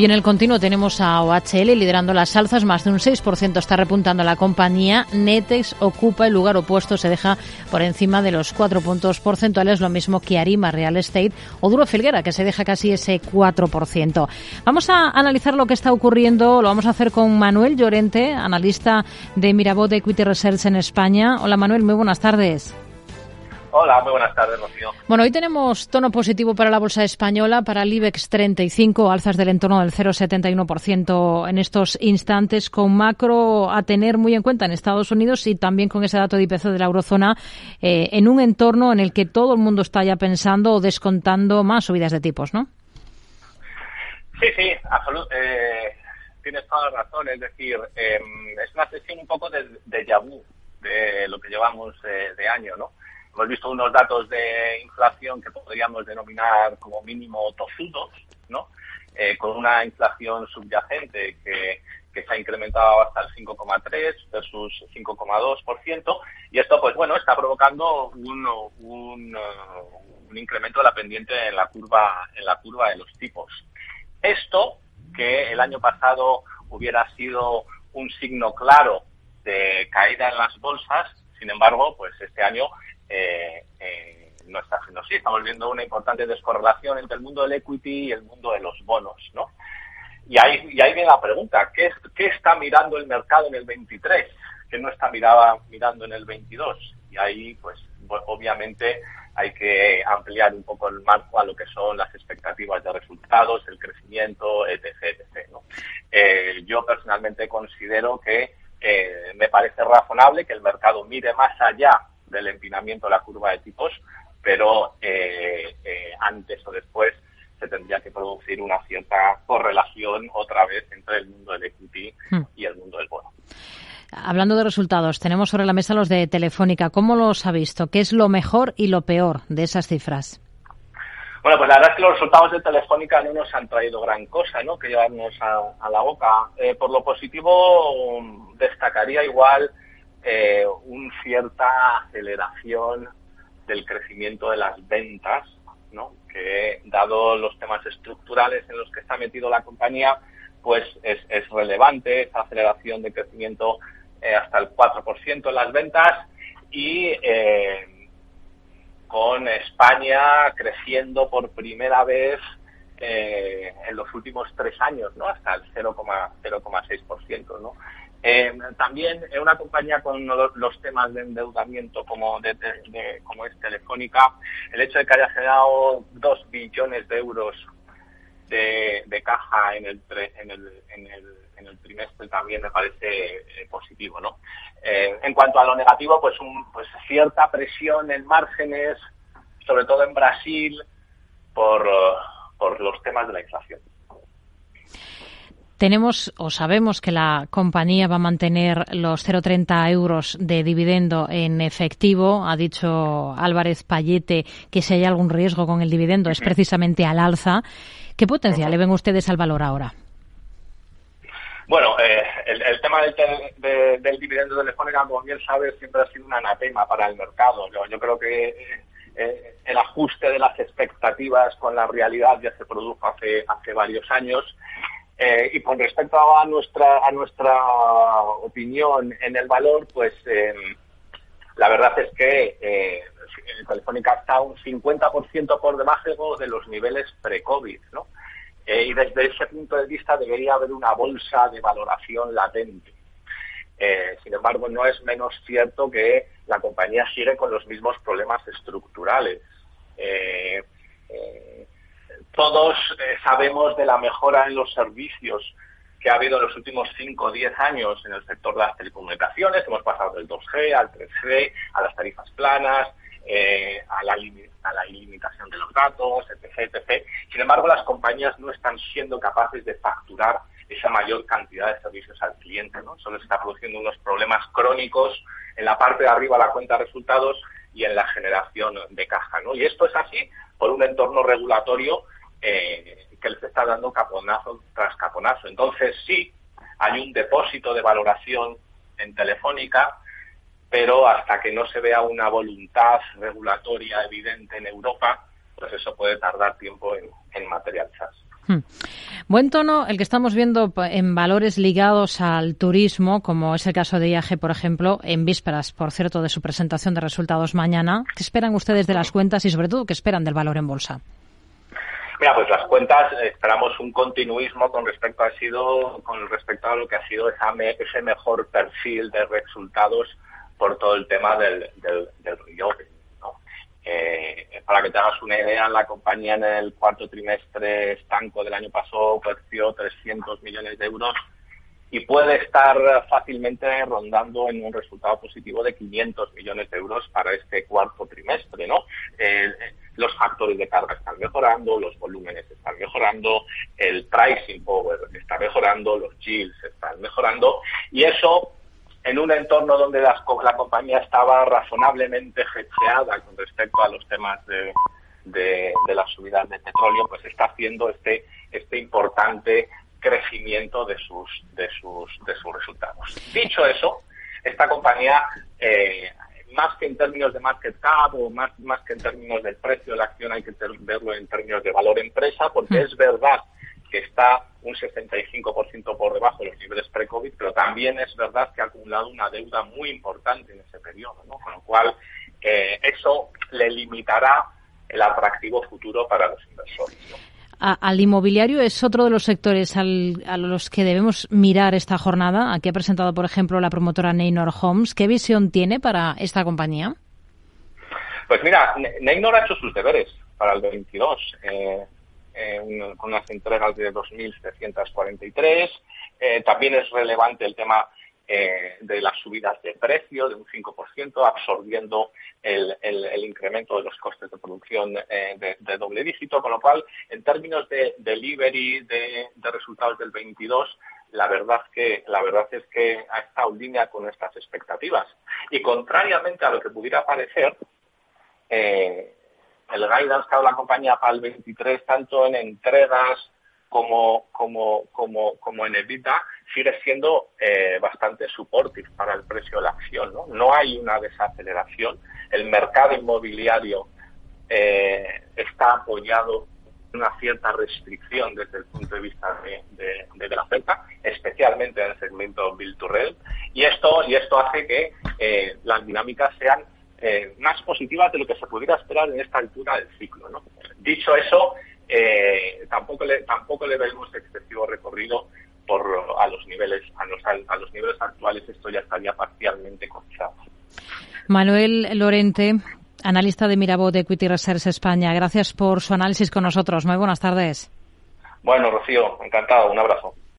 Y en el continuo tenemos a OHL liderando las alzas, más de un 6% está repuntando la compañía. Netex ocupa el lugar opuesto, se deja por encima de los 4 puntos porcentuales, lo mismo que Arima Real Estate o Duro Felguera, que se deja casi ese 4%. Vamos a analizar lo que está ocurriendo, lo vamos a hacer con Manuel Llorente, analista de Mirabot Equity Research en España. Hola Manuel, muy buenas tardes. Hola, muy buenas tardes, Rocío. Bueno, hoy tenemos tono positivo para la bolsa española, para el IBEX 35, alzas del entorno del 0,71% en estos instantes, con macro a tener muy en cuenta en Estados Unidos y también con ese dato de IPC de la eurozona, eh, en un entorno en el que todo el mundo está ya pensando o descontando más subidas de tipos, ¿no? Sí, sí, absolutamente. Eh, tienes toda la razón. Es decir, em, es una sesión un poco de, de de lo que llevamos eh, de año, ¿no? Hemos visto unos datos de inflación que podríamos denominar como mínimo tozudos, ¿no? Eh, con una inflación subyacente que, que se ha incrementado hasta el 5,3 versus 5,2%. Y esto, pues bueno, está provocando un, un, un incremento de la pendiente en la curva, en la curva de los tipos. Esto, que el año pasado hubiera sido un signo claro de caída en las bolsas, sin embargo, pues este año eh, eh, no está haciendo así. Estamos viendo una importante descorrelación entre el mundo del equity y el mundo de los bonos, ¿no? Y ahí, y ahí viene la pregunta, ¿qué, ¿qué está mirando el mercado en el 23 que no está miraba, mirando en el 22? Y ahí, pues, obviamente hay que ampliar un poco el marco a lo que son las expectativas de resultados, el crecimiento, etc. etc ¿no? eh, yo personalmente considero que eh, me parece razonable que el mercado mire más allá del empinamiento de la curva de tipos, pero eh, eh, antes o después se tendría que producir una cierta correlación otra vez entre el mundo del equity hmm. y el mundo del bono. Hablando de resultados, tenemos sobre la mesa los de Telefónica. ¿Cómo los ha visto? ¿Qué es lo mejor y lo peor de esas cifras? Bueno, pues la verdad es que los resultados de Telefónica no nos han traído gran cosa, ¿no? Que llevarnos a, la boca. Eh, por lo positivo, destacaría igual eh, una cierta aceleración del crecimiento de las ventas, que dado los temas estructurales en los que está metido la compañía, pues es, relevante esa aceleración de crecimiento eh, hasta el 4% en las ventas y eh, con España creciendo por primera vez eh, en los últimos tres años. Hasta el 0,6%, ¿no? Eh, también en una compañía con los, temas de endeudamiento como, de, como es Telefónica, el hecho de que haya generado dos billones de euros de, caja en el, en, el, en, el, en el trimestre también me parece eh, positivo. ¿no? Eh, en cuanto a lo negativo, pues, un, pues cierta presión en márgenes, sobre todo en Brasil, por los temas de la inflación. Tenemos o sabemos que la compañía va a mantener los 0,30 euros de dividendo en efectivo. Ha dicho Álvarez Payete que si hay algún riesgo con el dividendo es precisamente al alza. ¿Qué potencial le ven ustedes al valor ahora? Bueno, eh, el, tema del, del dividendo de Telefónica, como bien sabes, siempre ha sido un anatema para el mercado. Yo, creo que eh, el ajuste de las expectativas con la realidad ya se produjo hace, hace varios años eh, y con respecto a nuestra, a nuestra opinión en el valor, pues eh, la verdad es que eh, Telefónica está un 50% por debajo de los niveles pre-COVID, ¿no? Eh, y desde ese punto de vista debería haber una bolsa de valoración latente. sin embargo, no es menos cierto que la compañía sigue con los mismos problemas estructurales. Todos eh, sabemos de la mejora en los servicios que ha habido en los últimos 5 o 10 años en el sector de las telecomunicaciones. Hemos pasado del 2G al 3G, a las tarifas planas, eh, a, la ilimitación de los datos, etc, etc. Sin embargo, las compañías no están siendo capaces de facturar esa mayor cantidad de servicios al cliente. ¿no? Solo está produciendo unos problemas crónicos en la parte de arriba de la cuenta de resultados y en la generación de caja. ¿no? Y esto es así por un entorno regulatorio eh, que les está dando caponazo tras caponazo. Entonces sí, hay un depósito de valoración en Telefónica, pero hasta que no se vea una voluntad regulatoria evidente en Europa, pues eso puede tardar tiempo en, en materializarse. Hmm. Buen tono el que estamos viendo en valores ligados al turismo, como es el caso de IAG, por ejemplo, en vísperas, por cierto, de su presentación de resultados mañana. ¿Qué esperan ustedes de las cuentas y, sobre todo, qué esperan del valor en bolsa? Mira, pues las cuentas esperamos un continuismo con respecto a sido con respecto a lo que ha sido ese mejor perfil de resultados por todo el tema del, del, del eh, para que te hagas una idea, la compañía en el cuarto trimestre estanco del año pasado creció 300 millones de euros y puede estar fácilmente rondando en un resultado positivo de 500 millones de euros para este cuarto trimestre, ¿no? Eh, los factores de carga están mejorando, los volúmenes están mejorando, el pricing power está mejorando, los yields están mejorando y eso en un entorno donde la, compañía estaba razonablemente gecheada con respecto a los temas de, de, las subidas de petróleo, pues está haciendo este, este importante crecimiento de sus, de sus, de sus resultados. Dicho eso, esta compañía, eh, más que en términos de market cap o más, más que en términos del precio de la acción, hay que verlo en términos de valor empresa, porque mm. es verdad que está un 65% por debajo de los niveles pre-COVID, pero también es verdad que ha acumulado una deuda muy importante en ese periodo, ¿no? con lo cual eh, eso le limitará el atractivo futuro para los inversores. Al inmobiliario es otro de los sectores a los que debemos mirar esta jornada. Aquí ha presentado, por ejemplo, la promotora Neynor Homes. ¿Qué visión tiene para esta compañía? Pues mira, Neynor ha hecho sus deberes para el 22 con unas entregas de 2.743. Eh, también es relevante el tema eh, de las subidas de precio de un 5%, absorbiendo el, incremento de los costes de producción eh, de, doble dígito, con lo cual, en términos de delivery de, resultados del 22, la verdad que la verdad es que ha estado en línea con estas expectativas. Y contrariamente a lo que pudiera parecer, eh, el guidance que ha dado la compañía para el 23, tanto en entregas como, como, como, como en EBITDA, sigue siendo eh, bastante supportive para el precio de la acción. ¿no? no hay una desaceleración. El mercado inmobiliario eh, está apoyado en una cierta restricción desde el punto de vista de, de, la oferta, especialmente en el segmento Build to y esto, y esto hace que eh, las dinámicas sean eh, más positivas de lo que se pudiera esperar en esta altura del ciclo. ¿no? Dicho eso, eh, tampoco le tampoco le vemos excesivo recorrido por a los niveles a los, a los niveles actuales esto ya estaría parcialmente cotizado. Manuel Lorente, analista de Mirabot Equity Research España, gracias por su análisis con nosotros. Muy buenas tardes. Bueno, Rocío, encantado. Un abrazo.